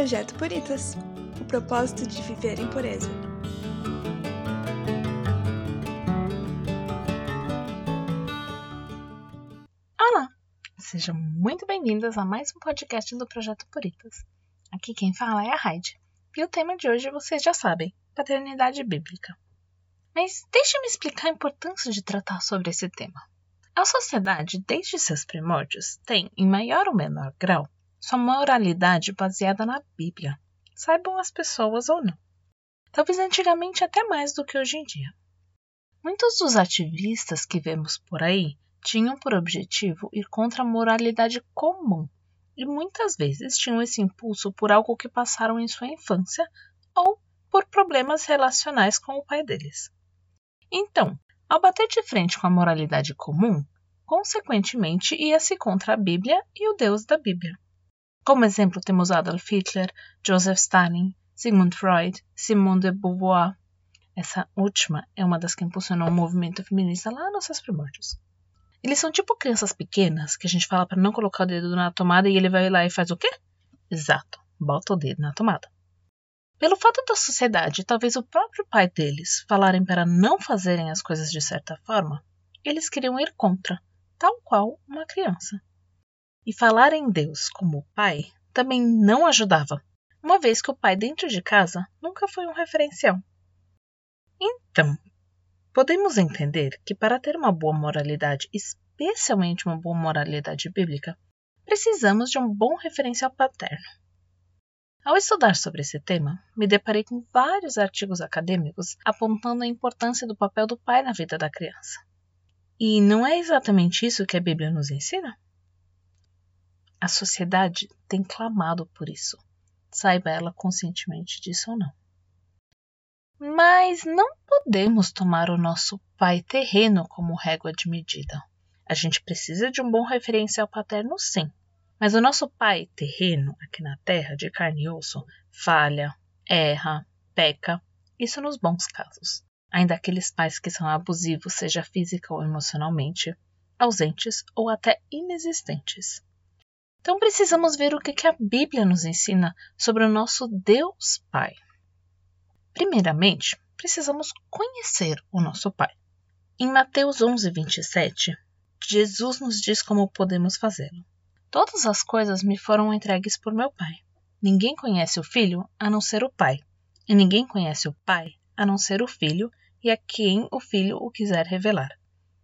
Projeto Puritas o propósito de viver em pureza. Olá! Sejam muito bem-vindas a mais um podcast do Projeto Puritas. Aqui quem fala é a Heidi. E o tema de hoje vocês já sabem: paternidade bíblica. Mas deixe-me explicar a importância de tratar sobre esse tema. A sociedade, desde seus primórdios, tem, em maior ou menor grau, sua moralidade baseada na Bíblia, saibam as pessoas ou não. Talvez antigamente até mais do que hoje em dia. Muitos dos ativistas que vemos por aí tinham por objetivo ir contra a moralidade comum e muitas vezes tinham esse impulso por algo que passaram em sua infância ou por problemas relacionais com o pai deles. Então, ao bater de frente com a moralidade comum, consequentemente ia-se contra a Bíblia e o Deus da Bíblia. Como exemplo temos Adolf Hitler, Joseph Stalin, Sigmund Freud, Simone de Beauvoir. Essa última é uma das que impulsionou o movimento feminista lá nos seus primórdios. Eles são tipo crianças pequenas que a gente fala para não colocar o dedo na tomada e ele vai lá e faz o quê? Exato, bota o dedo na tomada. Pelo fato da sociedade, talvez o próprio pai deles, falarem para não fazerem as coisas de certa forma, eles queriam ir contra, tal qual uma criança. E falar em Deus como pai também não ajudava, uma vez que o pai dentro de casa nunca foi um referencial. Então, podemos entender que para ter uma boa moralidade, especialmente uma boa moralidade bíblica, precisamos de um bom referencial paterno. Ao estudar sobre esse tema, me deparei com vários artigos acadêmicos apontando a importância do papel do pai na vida da criança. E não é exatamente isso que a Bíblia nos ensina? A sociedade tem clamado por isso, saiba ela conscientemente disso ou não. Mas não podemos tomar o nosso pai terreno como régua de medida. A gente precisa de um bom referencial paterno, sim. Mas o nosso pai terreno, aqui na terra, de carne e osso, falha, erra, peca, isso nos bons casos. Ainda aqueles pais que são abusivos, seja física ou emocionalmente, ausentes ou até inexistentes. Então precisamos ver o que a Bíblia nos ensina sobre o nosso Deus Pai. Primeiramente, precisamos conhecer o nosso Pai. Em Mateus 11, 27, Jesus nos diz como podemos fazê-lo. Todas as coisas me foram entregues por meu Pai. Ninguém conhece o Filho a não ser o Pai, e ninguém conhece o Pai a não ser o Filho e a quem o Filho o quiser revelar.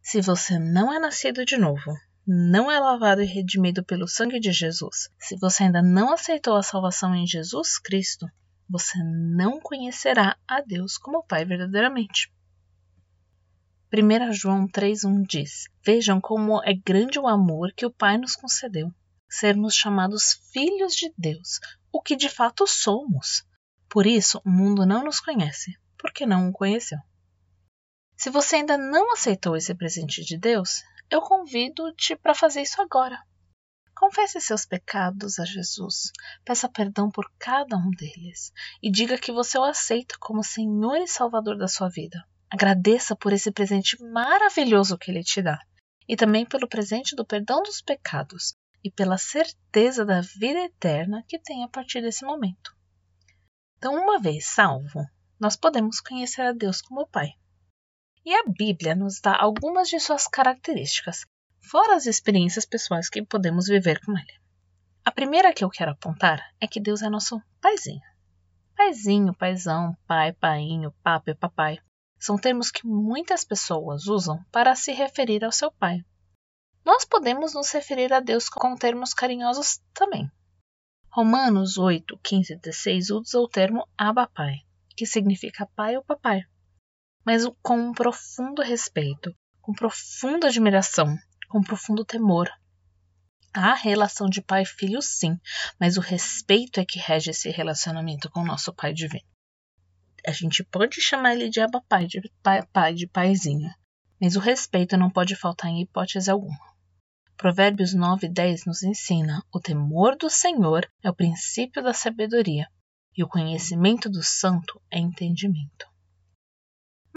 Se você não é nascido de novo, não é lavado e redimido pelo sangue de Jesus, se você ainda não aceitou a salvação em Jesus Cristo, você não conhecerá a Deus como Pai verdadeiramente. 1 João 3,1 diz: Vejam como é grande o amor que o Pai nos concedeu, sermos chamados filhos de Deus, o que de fato somos. Por isso, o mundo não nos conhece, porque não o conheceu. Se você ainda não aceitou esse presente de Deus, eu convido-te para fazer isso agora. Confesse seus pecados a Jesus, peça perdão por cada um deles e diga que você o aceita como Senhor e Salvador da sua vida. Agradeça por esse presente maravilhoso que ele te dá e também pelo presente do perdão dos pecados e pela certeza da vida eterna que tem a partir desse momento. Então, uma vez salvo, nós podemos conhecer a Deus como Pai. E a Bíblia nos dá algumas de suas características, fora as experiências pessoais que podemos viver com Ele. A primeira que eu quero apontar é que Deus é nosso paizinho. Paizinho, paizão, pai, painho, papo e papai são termos que muitas pessoas usam para se referir ao seu pai. Nós podemos nos referir a Deus com termos carinhosos também. Romanos 8, 15 e 16 usa o termo Abba Pai, que significa pai ou papai mas com um profundo respeito, com profunda admiração, com profundo temor. Há relação de pai e filho, sim, mas o respeito é que rege esse relacionamento com o nosso pai divino. A gente pode chamar ele de aba pai, de pai, pai de paizinho, mas o respeito não pode faltar em hipótese alguma. Provérbios 9 e 10 nos ensina: o temor do Senhor é o princípio da sabedoria, e o conhecimento do santo é entendimento.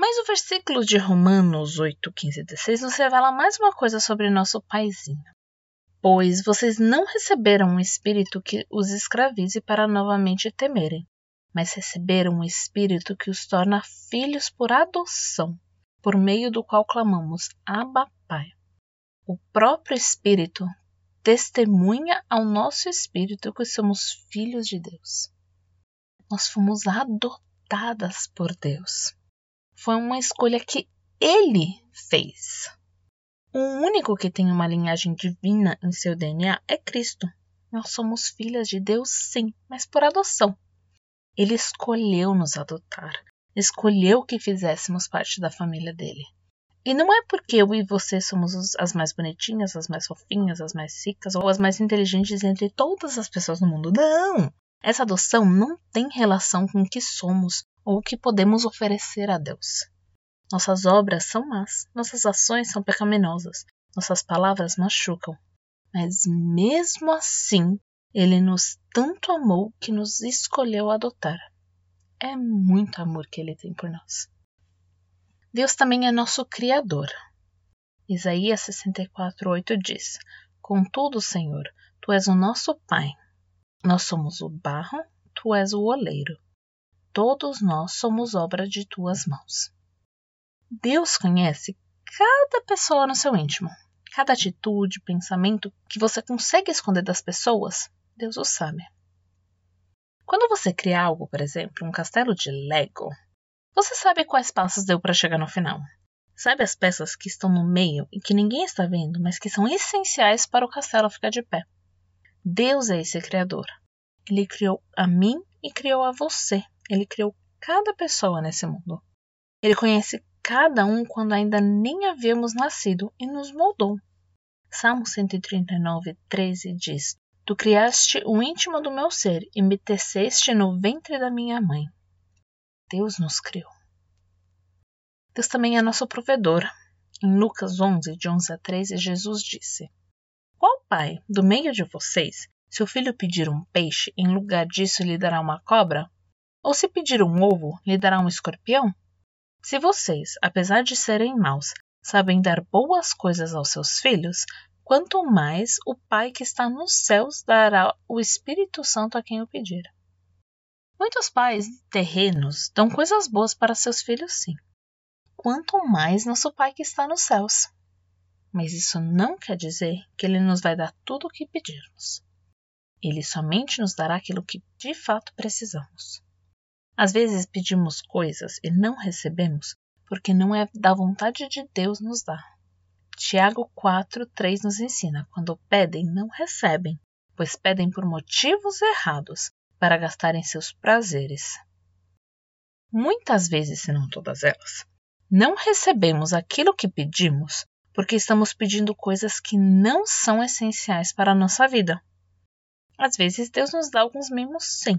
Mas o versículo de Romanos 8, 15 e 16 nos revela mais uma coisa sobre nosso paizinho. Pois vocês não receberam um espírito que os escravize para novamente temerem, mas receberam um espírito que os torna filhos por adoção, por meio do qual clamamos: Abba, Pai. O próprio Espírito testemunha ao nosso espírito que somos filhos de Deus. Nós fomos adotadas por Deus. Foi uma escolha que Ele fez. O único que tem uma linhagem divina em seu DNA é Cristo. Nós somos filhas de Deus, sim, mas por adoção. Ele escolheu nos adotar, escolheu que fizéssemos parte da família dele. E não é porque eu e você somos as mais bonitinhas, as mais fofinhas, as mais ricas ou as mais inteligentes entre todas as pessoas no mundo. Não! Essa adoção não tem relação com o que somos ou o que podemos oferecer a Deus. Nossas obras são más, nossas ações são pecaminosas, nossas palavras machucam. Mas mesmo assim, Ele nos tanto amou que nos escolheu adotar. É muito amor que Ele tem por nós. Deus também é nosso Criador. Isaías 64,8 diz: Contudo, Senhor, Tu és o nosso Pai. Nós somos o barro, Tu és o oleiro. Todos nós somos obra de Tuas mãos. Deus conhece cada pessoa no seu íntimo. Cada atitude, pensamento que você consegue esconder das pessoas, Deus o sabe. Quando você cria algo, por exemplo, um castelo de Lego, você sabe quais passos deu para chegar no final. Sabe as peças que estão no meio e que ninguém está vendo, mas que são essenciais para o castelo ficar de pé. Deus é esse Criador. Ele criou a mim e criou a você. Ele criou cada pessoa nesse mundo. Ele conhece cada um quando ainda nem havíamos nascido e nos moldou. Salmo 139, 13 diz: Tu criaste o íntimo do meu ser e me teceste no ventre da minha mãe. Deus nos criou. Deus também é nosso provedor. Em Lucas 11, de 11 a 13, Jesus disse: Qual pai, do meio de vocês, se o filho pedir um peixe, em lugar disso lhe dará uma cobra? Ou se pedir um ovo, lhe dará um escorpião? Se vocês, apesar de serem maus, sabem dar boas coisas aos seus filhos, quanto mais o Pai que está nos céus dará o Espírito Santo a quem o pedir. Muitos pais terrenos dão coisas boas para seus filhos, sim. Quanto mais nosso Pai que está nos céus. Mas isso não quer dizer que Ele nos vai dar tudo o que pedirmos. Ele somente nos dará aquilo que de fato precisamos. Às vezes pedimos coisas e não recebemos porque não é da vontade de Deus nos dar. Tiago 4, 3 nos ensina: quando pedem, não recebem, pois pedem por motivos errados, para gastarem seus prazeres. Muitas vezes, se não todas elas, não recebemos aquilo que pedimos porque estamos pedindo coisas que não são essenciais para a nossa vida. Às vezes, Deus nos dá alguns mimos, sim,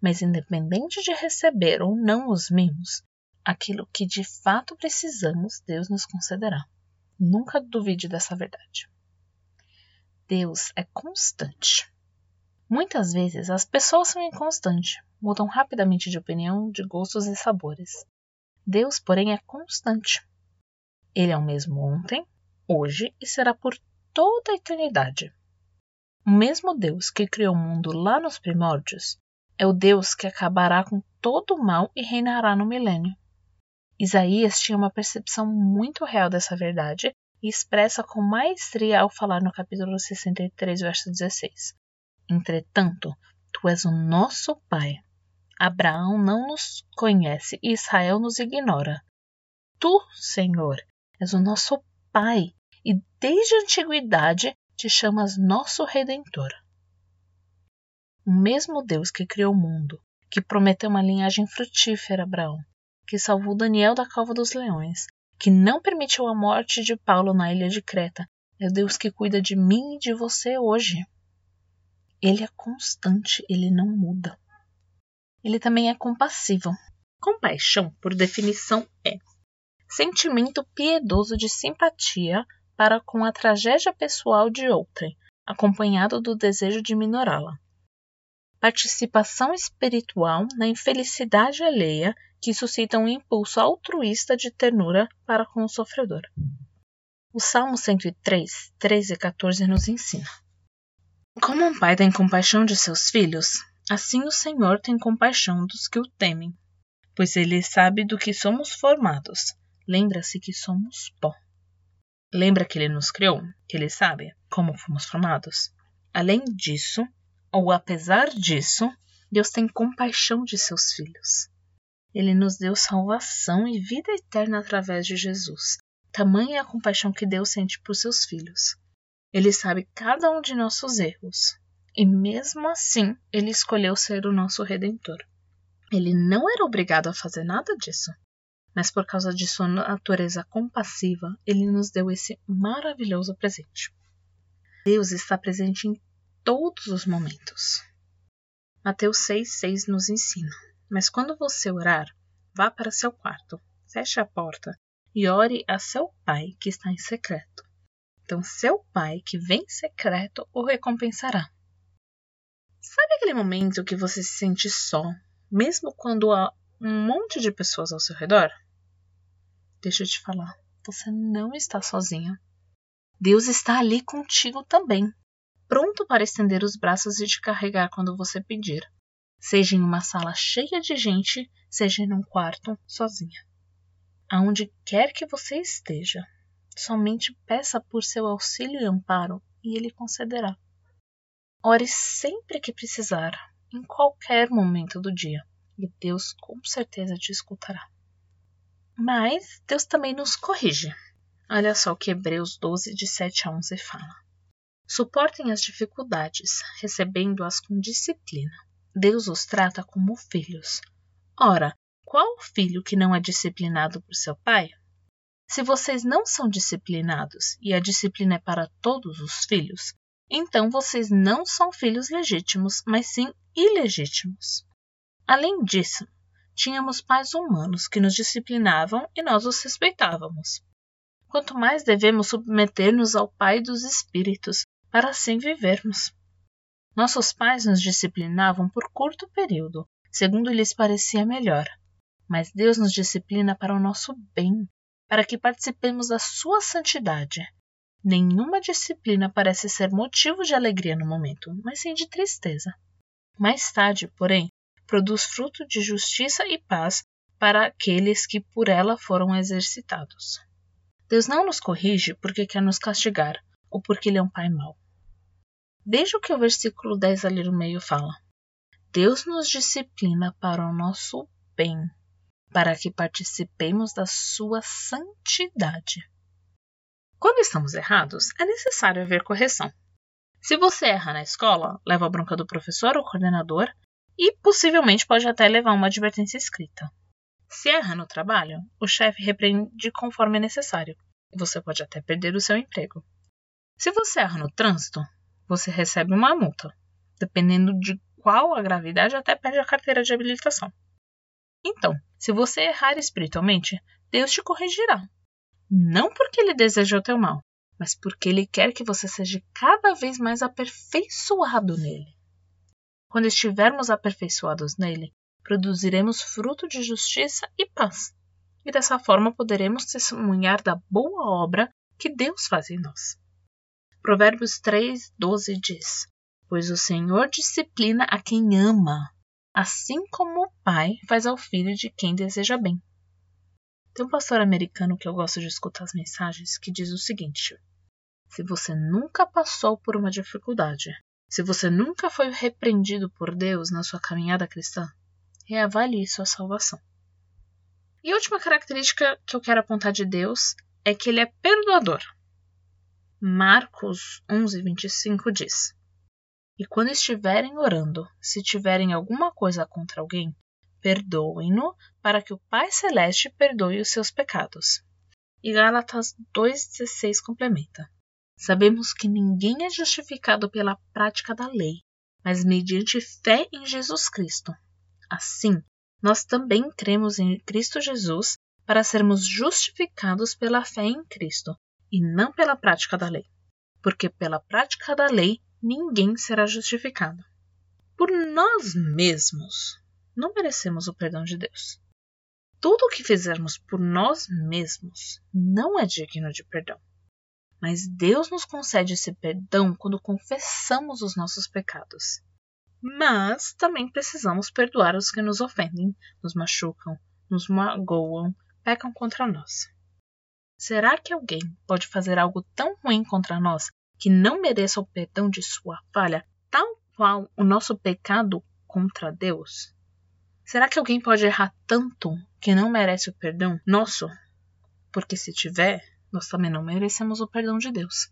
mas independente de receber ou não os mimos, aquilo que de fato precisamos, Deus nos concederá. Nunca duvide dessa verdade. Deus é constante. Muitas vezes as pessoas são inconstantes, mudam rapidamente de opinião, de gostos e sabores. Deus, porém, é constante. Ele é o mesmo ontem, hoje e será por toda a eternidade. O mesmo Deus que criou o mundo lá nos primórdios é o Deus que acabará com todo o mal e reinará no milênio. Isaías tinha uma percepção muito real dessa verdade e expressa com maestria ao falar no capítulo 63, verso 16. Entretanto, tu és o nosso Pai. Abraão não nos conhece e Israel nos ignora. Tu, Senhor, és o nosso Pai e desde a antiguidade te chamas nosso Redentor. O mesmo Deus que criou o mundo, que prometeu uma linhagem frutífera a Abraão, que salvou Daniel da cova dos leões, que não permitiu a morte de Paulo na ilha de Creta, é o Deus que cuida de mim e de você hoje. Ele é constante, ele não muda. Ele também é compassivo. Compaixão, por definição, é sentimento piedoso de simpatia para com a tragédia pessoal de outrem, acompanhado do desejo de minorá-la. Participação espiritual na infelicidade alheia que suscita um impulso altruísta de ternura para com o sofredor. O Salmo 103, 13 e 14 nos ensina. Como um pai tem compaixão de seus filhos, assim o Senhor tem compaixão dos que o temem, pois ele sabe do que somos formados. Lembra-se que somos pó. Lembra que ele nos criou, que ele sabe como fomos formados. Além disso, ou apesar disso, Deus tem compaixão de seus filhos. Ele nos deu salvação e vida eterna através de Jesus. Tamanha é a compaixão que Deus sente por seus filhos. Ele sabe cada um de nossos erros. E mesmo assim, ele escolheu ser o nosso redentor. Ele não era obrigado a fazer nada disso, mas por causa de sua natureza compassiva, ele nos deu esse maravilhoso presente. Deus está presente em todos os momentos. Mateus 6,6 nos ensina: Mas quando você orar, vá para seu quarto, feche a porta e ore a seu pai que está em secreto. Então, seu pai que vem em secreto o recompensará. Sabe aquele momento que você se sente só, mesmo quando há um monte de pessoas ao seu redor? Deixa eu te falar, você não está sozinha. Deus está ali contigo também, pronto para estender os braços e te carregar quando você pedir, seja em uma sala cheia de gente, seja em um quarto sozinha aonde quer que você esteja. Somente peça por seu auxílio e amparo e ele concederá. Ore sempre que precisar, em qualquer momento do dia, e Deus com certeza te escutará. Mas Deus também nos corrige. Olha só o que Hebreus 12, de 7 a 11 fala. Suportem as dificuldades, recebendo-as com disciplina. Deus os trata como filhos. Ora, qual filho que não é disciplinado por seu pai? Se vocês não são disciplinados e a disciplina é para todos os filhos, então vocês não são filhos legítimos, mas sim ilegítimos. Além disso, tínhamos pais humanos que nos disciplinavam e nós os respeitávamos. Quanto mais devemos submeter-nos ao Pai dos Espíritos, para assim vivermos. Nossos pais nos disciplinavam por curto período, segundo lhes parecia melhor, mas Deus nos disciplina para o nosso bem, para que participemos da sua santidade. Nenhuma disciplina parece ser motivo de alegria no momento, mas sim de tristeza. Mais tarde, porém, produz fruto de justiça e paz para aqueles que por ela foram exercitados. Deus não nos corrige porque quer nos castigar ou porque Ele é um Pai mau. Veja o que o versículo 10 ali no meio fala. Deus nos disciplina para o nosso bem, para que participemos da sua santidade. Quando estamos errados, é necessário haver correção. Se você erra na escola, leva a bronca do professor ou coordenador e possivelmente pode até levar uma advertência escrita. Se erra no trabalho, o chefe repreende conforme é necessário. Você pode até perder o seu emprego. Se você erra no trânsito, você recebe uma multa. Dependendo de qual a gravidade, até perde a carteira de habilitação. Então, se você errar espiritualmente, Deus te corrigirá. Não porque ele deseja o teu mal, mas porque ele quer que você seja cada vez mais aperfeiçoado nele. Quando estivermos aperfeiçoados nele, produziremos fruto de justiça e paz. E dessa forma poderemos testemunhar da boa obra que Deus faz em nós. Provérbios 3, 12 diz: Pois o Senhor disciplina a quem ama assim como o pai faz ao filho de quem deseja bem. Tem um pastor americano que eu gosto de escutar as mensagens que diz o seguinte: Se você nunca passou por uma dificuldade, se você nunca foi repreendido por Deus na sua caminhada cristã, reavalie sua salvação. E a última característica que eu quero apontar de Deus é que ele é perdoador. Marcos 11:25 diz: e quando estiverem orando, se tiverem alguma coisa contra alguém, perdoem-no, para que o Pai Celeste perdoe os seus pecados. E Gálatas 2,16 complementa: Sabemos que ninguém é justificado pela prática da lei, mas mediante fé em Jesus Cristo. Assim, nós também cremos em Cristo Jesus para sermos justificados pela fé em Cristo, e não pela prática da lei. Porque pela prática da lei ninguém será justificado. Por nós mesmos, não merecemos o perdão de Deus. Tudo o que fizermos por nós mesmos não é digno de perdão. Mas Deus nos concede esse perdão quando confessamos os nossos pecados. Mas também precisamos perdoar os que nos ofendem, nos machucam, nos magoam, pecam contra nós. Será que alguém pode fazer algo tão ruim contra nós que não mereça o perdão de sua falha, tal qual o nosso pecado contra Deus? Será que alguém pode errar tanto que não merece o perdão nosso? Porque se tiver, nós também não merecemos o perdão de Deus.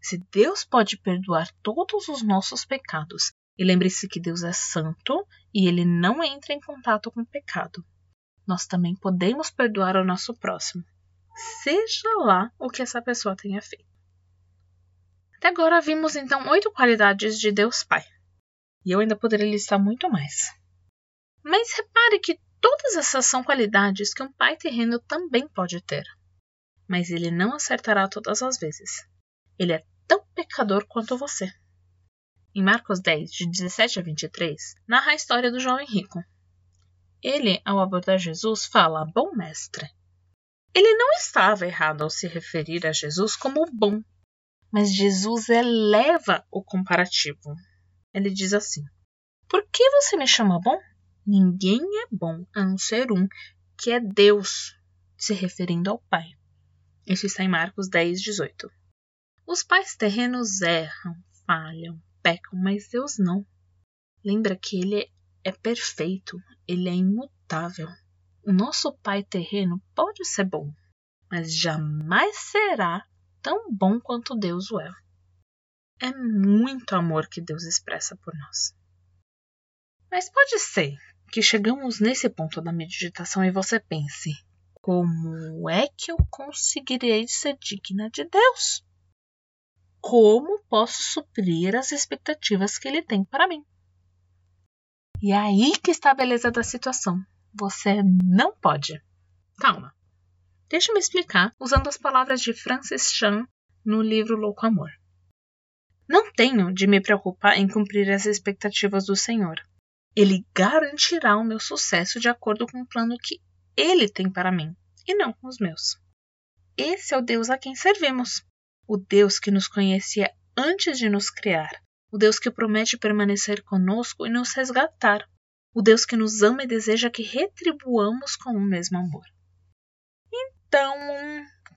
Se Deus pode perdoar todos os nossos pecados, e lembre-se que Deus é santo e ele não entra em contato com o pecado, nós também podemos perdoar o nosso próximo, seja lá o que essa pessoa tenha feito. Até agora vimos então oito qualidades de Deus Pai, e eu ainda poderia listar muito mais. Mas repare que todas essas são qualidades que um pai terreno também pode ter mas ele não acertará todas as vezes. Ele é tão pecador quanto você. Em Marcos 10, de 17 a 23, narra a história do jovem rico. Ele, ao abordar Jesus, fala: Bom mestre. Ele não estava errado ao se referir a Jesus como bom, mas Jesus eleva o comparativo. Ele diz assim: Por que você me chama bom? Ninguém é bom a não ser um, que é Deus, se referindo ao Pai. Isso está em Marcos 10, 18. Os pais terrenos erram, falham, pecam, mas Deus não. Lembra que Ele é perfeito, Ele é imutável. O nosso pai terreno pode ser bom, mas jamais será tão bom quanto Deus o é. É muito amor que Deus expressa por nós. Mas pode ser que chegamos nesse ponto da meditação e você pense: como é que eu conseguirei ser digna de Deus? Como posso suprir as expectativas que Ele tem para mim? E é aí que está a beleza da situação. Você não pode. Calma. Deixa-me explicar usando as palavras de Francis Chan no livro Louco Amor. Não tenho de me preocupar em cumprir as expectativas do Senhor. Ele garantirá o meu sucesso de acordo com o plano que ele tem para mim, e não com os meus. Esse é o Deus a quem servimos, o Deus que nos conhecia antes de nos criar, o Deus que promete permanecer conosco e nos resgatar, o Deus que nos ama e deseja que retribuamos com o mesmo amor. Então,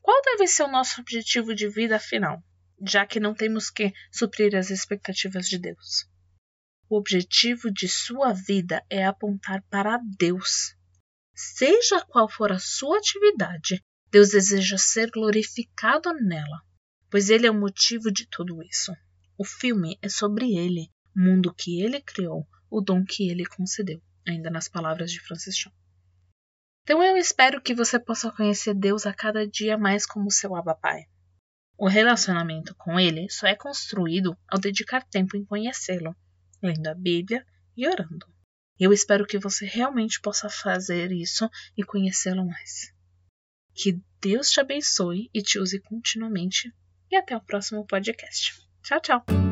qual deve ser o nosso objetivo de vida afinal, já que não temos que suprir as expectativas de Deus? O objetivo de sua vida é apontar para Deus, Seja qual for a sua atividade, Deus deseja ser glorificado nela, pois Ele é o motivo de tudo isso. O filme é sobre Ele, mundo que Ele criou, o dom que Ele concedeu, ainda nas palavras de Francis Chan. Então eu espero que você possa conhecer Deus a cada dia mais como seu Abba Pai. O relacionamento com Ele só é construído ao dedicar tempo em conhecê-lo, lendo a Bíblia e orando. Eu espero que você realmente possa fazer isso e conhecê-lo mais. Que Deus te abençoe e te use continuamente. E até o próximo podcast. Tchau, tchau!